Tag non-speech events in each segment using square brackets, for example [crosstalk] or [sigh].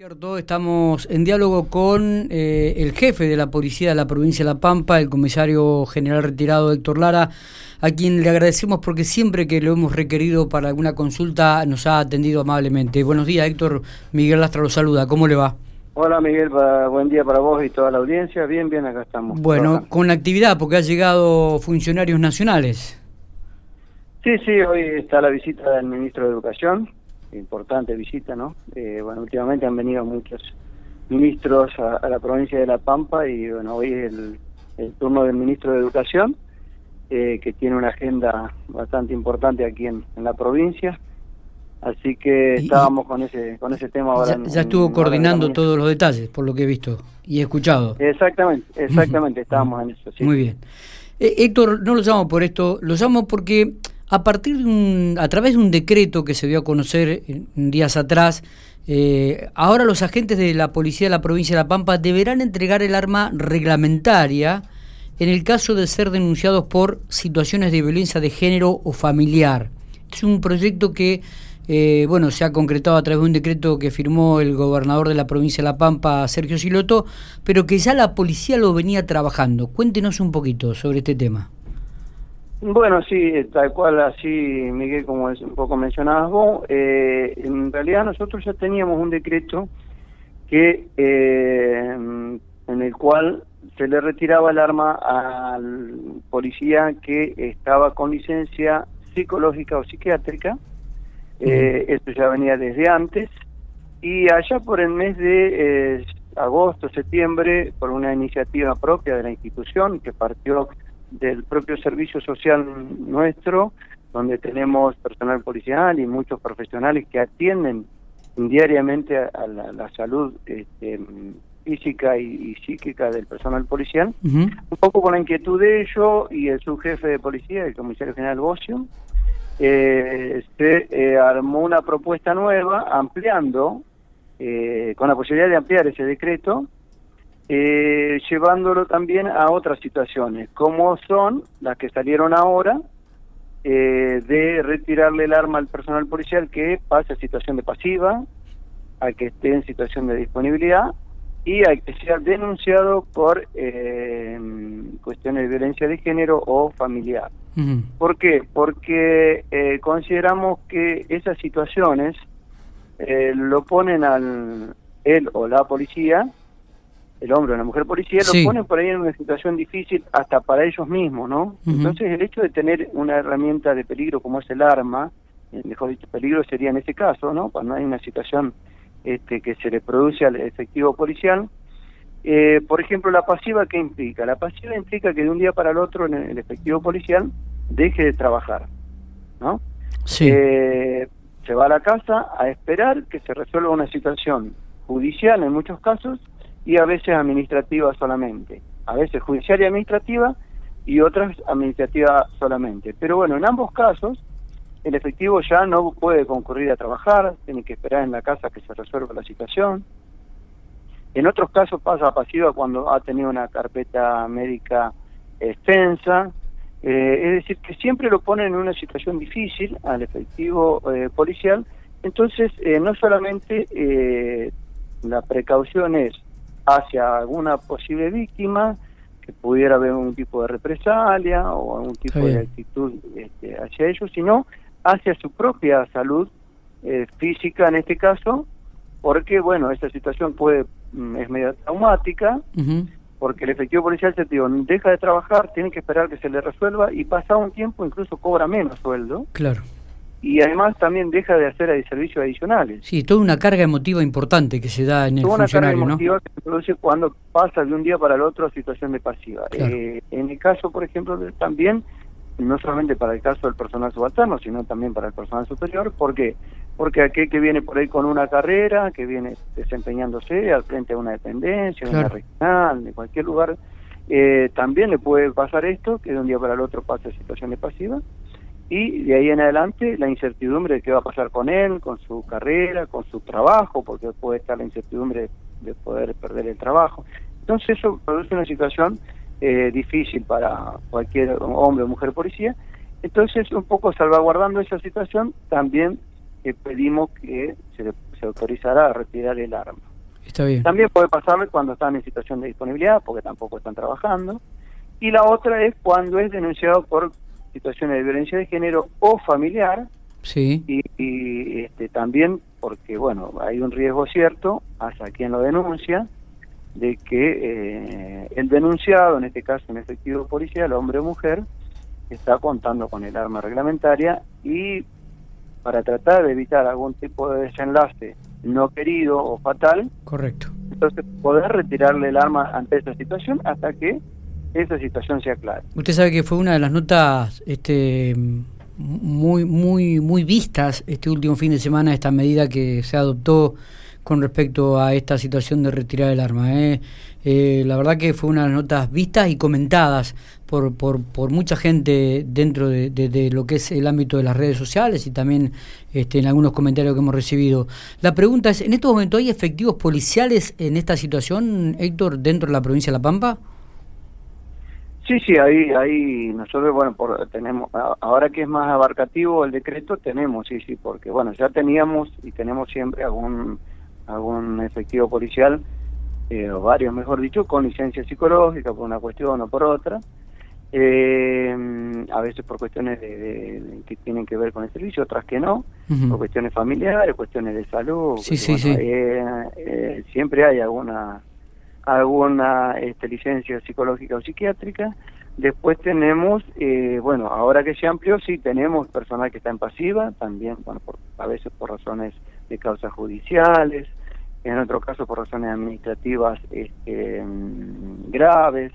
Cierto, estamos en diálogo con eh, el jefe de la policía de la provincia de La Pampa, el comisario general retirado Héctor Lara, a quien le agradecemos porque siempre que lo hemos requerido para alguna consulta nos ha atendido amablemente. Buenos días, Héctor. Miguel Lastra lo saluda. ¿Cómo le va? Hola Miguel, buen día para vos y toda la audiencia. Bien, bien, acá estamos. Bueno, con la actividad, porque han llegado funcionarios nacionales. Sí, sí, hoy está la visita del ministro de Educación, importante visita, ¿no? Eh, bueno, últimamente han venido muchos ministros a, la provincia de La Pampa y bueno, hoy es el, turno del ministro de Educación, eh, que tiene una agenda bastante importante aquí en, la provincia. Así que estábamos con ese con ese tema ahora. Ya, estuvo coordinando todos los detalles, por lo que he visto y he escuchado. Exactamente, exactamente, estábamos en eso. Muy bien. Eh, Héctor, no lo llamo por esto, lo llamo porque a partir de un, a través de un decreto que se dio a conocer días atrás, eh, ahora los agentes de la policía de la provincia de La Pampa deberán entregar el arma reglamentaria en el caso de ser denunciados por situaciones de violencia de género o familiar. Es un proyecto que eh, bueno, se ha concretado a través de un decreto que firmó el gobernador de la provincia de La Pampa, Sergio Siloto, pero que ya la policía lo venía trabajando. Cuéntenos un poquito sobre este tema. Bueno, sí, tal cual así, Miguel, como un poco mencionabas vos, eh, en realidad nosotros ya teníamos un decreto que eh, en el cual se le retiraba el arma al policía que estaba con licencia psicológica o psiquiátrica, eh, esto ya venía desde antes, y allá por el mes de agosto, septiembre, por una iniciativa propia de la institución que partió del propio servicio social nuestro, donde tenemos personal policial y muchos profesionales que atienden diariamente a, la, salud este, física y, psíquica del personal policial, un poco con la inquietud de ello y el subjefe de policía, el comisario general Bocio, eh, se eh, armó una propuesta nueva ampliando, eh, con la posibilidad de ampliar ese decreto, eh, llevándolo también a otras situaciones, como son las que salieron ahora, eh, de retirarle el arma al personal policial que pase a situación de pasiva, a que esté en situación de disponibilidad y a que sea denunciado por eh, cuestiones de violencia de género o familiar. ¿Por qué? Porque eh, consideramos que esas situaciones eh, lo ponen al él o la policía el hombre o la mujer policía, lo ponen por ahí en una situación difícil hasta para ellos mismos, ¿no? Entonces el hecho de tener una herramienta de peligro como es el arma, mejor dicho, peligro sería en ese caso, ¿no? Cuando hay una situación este, que se le produce al efectivo policial. Eh, por ejemplo, la pasiva, ¿qué implica? La pasiva implica que de un día para el otro el efectivo policial deje de trabajar, ¿no? Sí. Eh, se va a la casa a esperar que se resuelva una situación judicial en muchos casos y a veces administrativa solamente, a veces judicial y administrativa y otras administrativa solamente. Pero bueno, en ambos casos el efectivo ya no puede concurrir a trabajar, tiene que esperar en la casa que se resuelva la situación. En otros casos pasa a pasiva cuando ha tenido una carpeta médica extensa, eh, es decir, que siempre lo ponen en una situación difícil al efectivo eh, policial, entonces eh, no solamente la precaución es hacia alguna posible víctima, que pudiera haber un tipo de represalia o algún tipo de actitud este, hacia ellos, sino hacia su propia salud eh, física en este caso, porque bueno, esta situación puede mm, es medio traumática, porque el efectivo policial se digo, deja de trabajar, tiene que esperar que se le resuelva y pasado un tiempo incluso cobra menos sueldo. Claro y además también deja de hacer servicios adicionales. Sí, toda una carga emotiva importante que se da en el toda funcionario, una carga emotiva que se produce cuando pasa de un día para el otro a situación de pasiva. Eh, en el caso, por ejemplo, también, no solamente para el caso del personal subalterno, sino también para el personal superior, ¿por qué? Porque aquel que viene por ahí con una carrera, que viene desempeñándose al frente de una dependencia, de una regional, de cualquier lugar, eh, también le puede pasar esto, que de un día para el otro pasa a situación de pasiva, y de ahí en adelante la incertidumbre de qué va a pasar con él, con su carrera, con su trabajo, porque puede estar la incertidumbre de poder perder el trabajo. Entonces eso produce una situación eh, difícil para cualquier hombre o mujer policía. Entonces, un poco salvaguardando esa situación, también eh, pedimos que se, se autorizara a retirar el arma. Está bien. También puede pasarle cuando están en situación de disponibilidad, porque tampoco están trabajando. Y la otra es cuando es denunciado por situaciones de violencia de género o familiar. Sí. Y, este, también porque, bueno, hay un riesgo cierto hacia quien lo denuncia de que eh, el denunciado, en este caso un efectivo policial, hombre o mujer, está contando con el arma reglamentaria y para tratar de evitar algún tipo de desenlace no querido o fatal, correcto. Entonces poder retirarle el arma ante esa situación hasta que esa situación sea clara. Usted sabe que fue una de las notas este muy muy muy vistas este último fin de semana esta medida que se adoptó con respecto a esta situación de retirar el arma. ¿eh? Eh, la verdad que fue una de las notas vistas y comentadas por, por, por mucha gente dentro de, lo que es el ámbito de las redes sociales y también este, en algunos comentarios que hemos recibido. La pregunta es, ¿en estos momentos hay efectivos policiales en esta situación, Héctor, dentro de la provincia de La Pampa? Sí, sí, ahí, ahí nosotros, bueno, por, tenemos, ahora que es más abarcativo el decreto, tenemos, sí, sí, porque, bueno, ya teníamos y tenemos siempre algún algún efectivo policial, eh, o varios mejor dicho, con licencia psicológica por una cuestión o por otra, eh, a veces por cuestiones de, que tienen que ver con el servicio, otras que no, por cuestiones familiares, cuestiones de salud. Sí, sí, sí. Eh, siempre hay alguna alguna este, licencia psicológica o psiquiátrica. Después tenemos, bueno, ahora que se amplió, sí, tenemos personal que está en pasiva, también, bueno, por, a veces por razones de causas judiciales, en otro caso por razones administrativas este, mm, graves.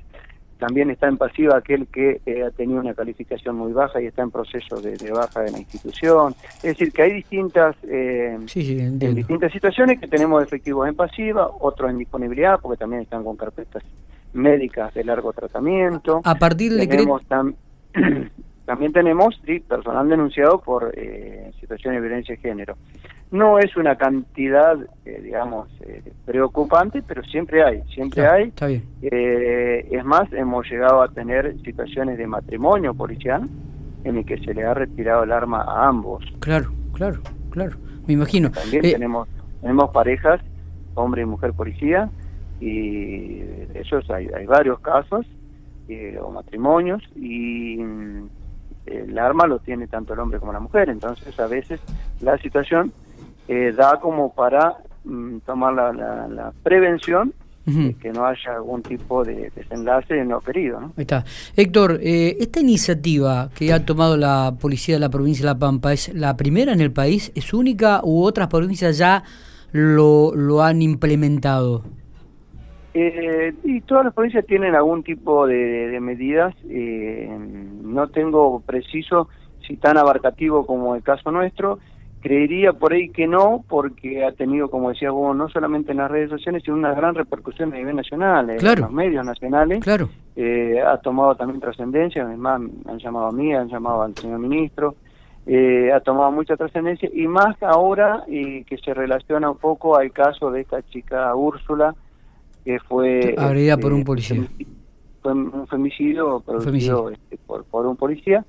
También está en pasiva aquel que eh, ha tenido una calificación muy baja y está en proceso de, baja de la institución. Es decir, que hay distintas eh, distintas situaciones que tenemos efectivos en pasiva, otros en disponibilidad, porque también están con carpetas médicas de largo tratamiento. A partir de tenemos [clears throat] también tenemos sí, personal denunciado por eh, situaciones de violencia de género. No es una cantidad, eh, digamos, eh, preocupante, pero siempre hay, siempre hay. Está bien. Eh, es más, hemos llegado a tener situaciones de matrimonio policial en el que se le ha retirado el arma a ambos. Claro, claro, claro, me imagino. También tenemos, tenemos parejas, hombre y mujer policía, y de esos hay, hay varios casos, o matrimonios, y mm, el arma lo tiene tanto el hombre como la mujer, entonces a veces la situación eh, da como para mm, tomar la, la, prevención de que no haya algún tipo de desenlace no querido. ¿no? Ahí está. Héctor, eh, esta iniciativa que ha tomado la policía de la provincia de La Pampa, ¿es la primera en el país? ¿Es única u otras provincias ya lo, lo han implementado? Eh, y todas las provincias tienen algún tipo de, de medidas. Eh, no tengo preciso si tan abarcativo como el caso nuestro. Creería por ahí que no, porque ha tenido, como decía vos, no solamente en las redes sociales, sino una gran repercusión a nivel nacional, en los medios nacionales. Claro. Eh, ha tomado también trascendencia, además han llamado a mí, han llamado al señor ministro, eh, ha tomado mucha trascendencia, y más ahora y que se relaciona un poco al caso de esta chica Úrsula, que fue... Agredida por un este, policía. Fue un femicidio producido este, por, por un policía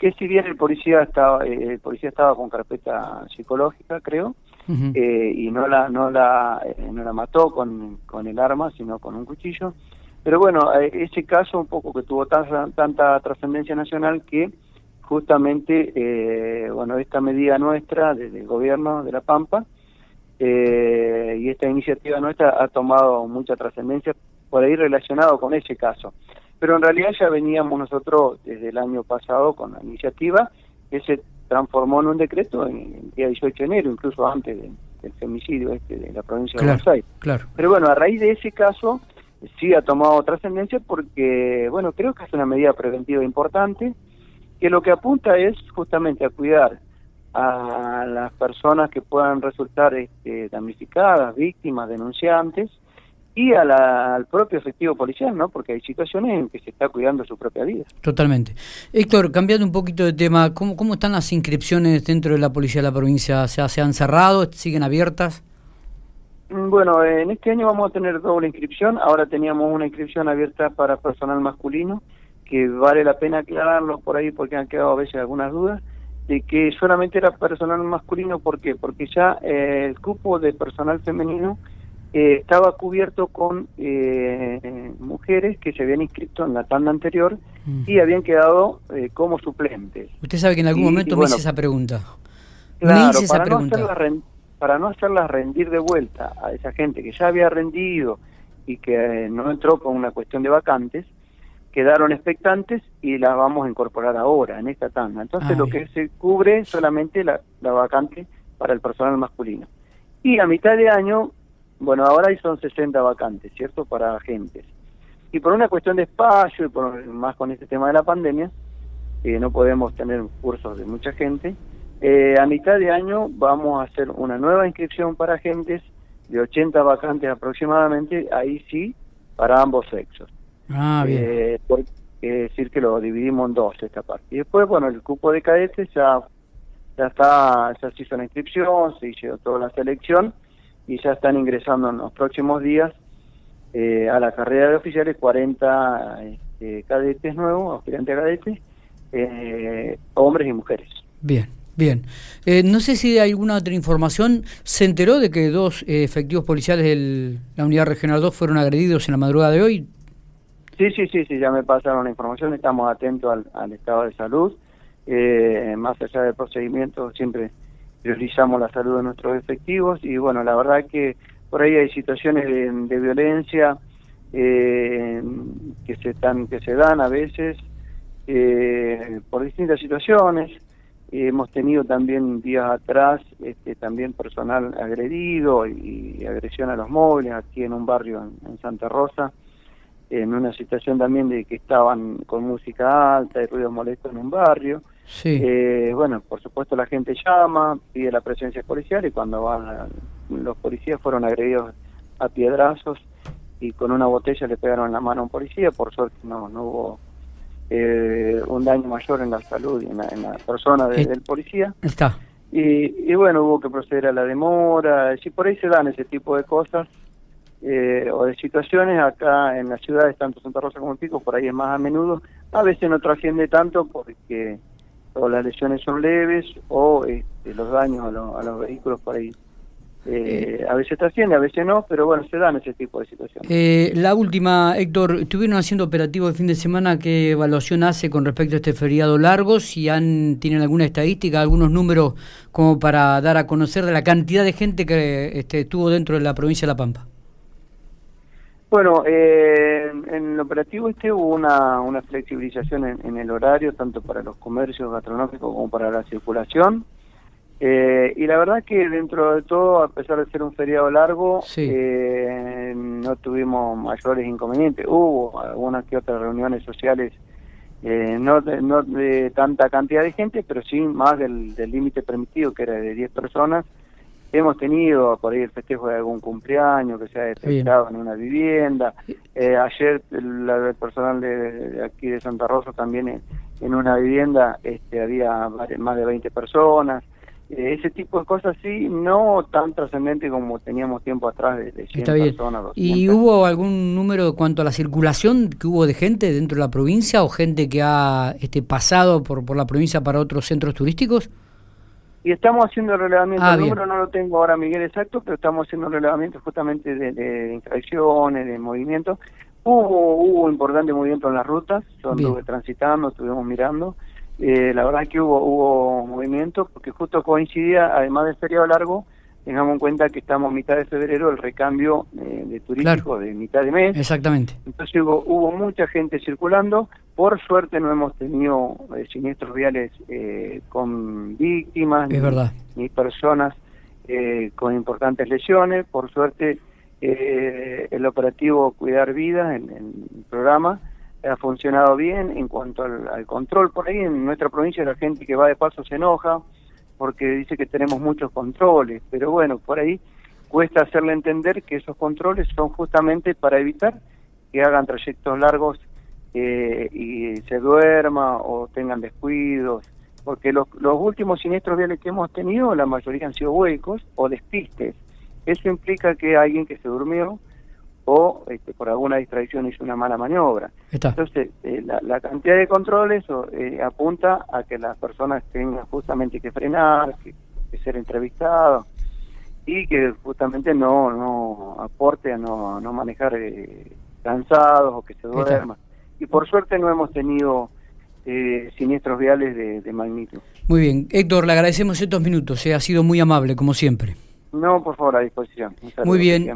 que si bien el policía estaba eh, el policía estaba con carpeta psicológica creo eh, y no la no la eh, no la mató con, con el arma sino con un cuchillo. Pero bueno ese caso un poco que tuvo tanta trascendencia nacional que justamente bueno esta medida nuestra del gobierno de la Pampa y esta iniciativa nuestra ha tomado mucha trascendencia por ahí relacionado con ese caso pero en realidad ya veníamos nosotros desde el año pasado con la iniciativa que se transformó en un decreto en el día 18 de enero, incluso antes del femicidio este de la provincia de Buenos Aires. Claro. Pero bueno, a raíz de ese caso sí ha tomado trascendencia porque, bueno, creo que es una medida preventiva importante que lo que apunta es justamente a cuidar a las personas que puedan resultar este, damnificadas, víctimas, denunciantes, y al propio efectivo policial, ¿no? Porque hay situaciones en que se está cuidando su propia vida. Totalmente. Héctor, cambiando un poquito de tema, ¿cómo, cómo están las inscripciones dentro de la policía de la provincia? ¿Se, se han cerrado? ¿Siguen abiertas? Mm, bueno, en este año vamos a tener doble inscripción. Ahora teníamos una inscripción abierta para personal masculino, que vale la pena aclararlo por ahí porque han quedado a veces algunas dudas, de que solamente era personal masculino, ¿por qué? Porque ya eh, el cupo de personal femenino eh, estaba cubierto con eh, mujeres que se habían inscrito en la tanda anterior mm. y habían quedado eh, como suplentes. Usted sabe que en algún momento me hice esa pregunta. Claro, para, No hacerla, para no hacerlas rendir de vuelta a esa gente que ya había rendido y que no entró con una cuestión de vacantes, quedaron expectantes y las vamos a incorporar ahora, en esta tanda. Entonces lo que se cubre solamente la, la vacante para el personal masculino. Y a mitad de año bueno, ahora hay son 60 vacantes, ¿cierto? Para agentes. Y por una cuestión de espacio y por más con este tema de la pandemia, eh, no podemos tener cursos de mucha gente. Eh, a mitad de año vamos a hacer una nueva inscripción para agentes de 80 vacantes aproximadamente, ahí sí, para ambos sexos. Ah, bien. Eh, es decir, que lo dividimos en dos esta parte. Y después, bueno, el cupo de cadetes ya, ya está, ya se hizo la inscripción, se hizo toda la selección y ya están ingresando en los próximos días eh, a la carrera de oficiales 40 este, cadetes nuevos, aspirantes a cadetes, eh, hombres y mujeres. Bien. Bien, eh, no sé si hay alguna otra información. ¿Se enteró de que dos efectivos policiales de la Unidad Regional 2 fueron agredidos en la madrugada de hoy? Sí, sí, sí, sí, ya me pasaron la información. Estamos atentos al, al estado de salud. más allá del procedimiento, siempre priorizamos la salud de nuestros efectivos y bueno, la verdad que por ahí hay situaciones de, violencia eh, que se dan, que se dan a veces eh, por distintas situaciones. hemos tenido también días atrás este, también personal agredido y, agresión a los móviles aquí en un barrio en, Santa Rosa, en una situación también de que estaban con música alta y ruido molesto en un barrio. Sí. Eh, bueno, por supuesto la gente llama, pide la presencia policial y cuando van los policías fueron agredidos a piedrazos y con una botella le pegaron la mano a un policía, por suerte no, no hubo eh, un daño mayor en la salud y en la, persona del policía. Está. Y, y, bueno, hubo que proceder a la demora, si por ahí se dan ese tipo de cosas eh, o de situaciones, acá en las ciudades, tanto Santa Rosa como Pico, por ahí es más a menudo, a veces no trasciende tanto porque o las lesiones son leves o este, los daños a, los vehículos por ahí. Eh, a veces trasciende, a veces no, pero bueno, se dan ese tipo de situaciones. Eh, la última, Héctor, estuvieron haciendo operativo el fin de semana, ¿qué evaluación hace con respecto a este feriado largo? Si han, tienen alguna estadística, algunos números como para dar a conocer de la cantidad de gente que este, estuvo dentro de la provincia de La Pampa. Bueno, eh, en el operativo este hubo una, una flexibilización en, el horario, tanto para los comercios gastronómicos como para la circulación. Eh, y la verdad que dentro de todo, a pesar de ser un feriado largo, eh, no tuvimos mayores inconvenientes. Hubo algunas que otras reuniones sociales, eh, no, de, no de tanta cantidad de gente, pero sí más del límite permitido, que era de 10 personas. Hemos tenido por ahí el festejo de algún cumpleaños que se ha detectado en una vivienda. Eh, ayer el, personal de, aquí de Santa Rosa también en, una vivienda este, había más de 20 personas. Eh, ese tipo de cosas sí, no tan trascendente como teníamos tiempo atrás de, de 100 personas. ¿Y hubo algún número cuanto a la circulación que hubo de gente dentro de la provincia o gente que ha este, pasado por, por la provincia para otros centros turísticos? Y estamos haciendo el relevamiento, ah, el número no lo tengo ahora Miguel exacto, pero estamos haciendo el relevamiento justamente de, de infracciones, de movimientos. Hubo, hubo importante movimiento en las rutas, yo anduve transitando, estuvimos mirando. Eh, la verdad es que hubo, hubo movimiento porque justo coincidía, además del feriado largo, tengamos en cuenta que estamos a mitad de febrero, el recambio eh, de turístico de mitad de mes. Exactamente. Entonces hubo, hubo mucha gente circulando. Por suerte no hemos tenido eh, siniestros viales eh, con víctimas ni, personas con importantes lesiones. Por suerte el operativo Cuidar Vidas, en el programa, ha funcionado bien en cuanto al, al control. Por ahí en nuestra provincia la gente que va de paso se enoja porque dice que tenemos muchos controles, pero bueno, por ahí cuesta hacerle entender que esos controles son justamente para evitar que hagan trayectos largos eh, y se duerma o tengan descuidos, porque los, los últimos siniestros viales que hemos tenido, la mayoría han sido huecos o despistes. Eso implica que alguien que se durmió o este, por alguna distracción hizo una mala maniobra. Entonces, eh, la, cantidad de controles eh, apunta a que las personas tengan justamente que frenar, que, ser entrevistados. y que justamente no no aporte a no, no manejar eh, cansados o que se duerma. Y por suerte no hemos tenido eh, siniestros viales de, magnitud. Muy bien, Héctor, le agradecemos estos minutos, ha sido muy amable, como siempre. No, por favor, a disposición. muy bien.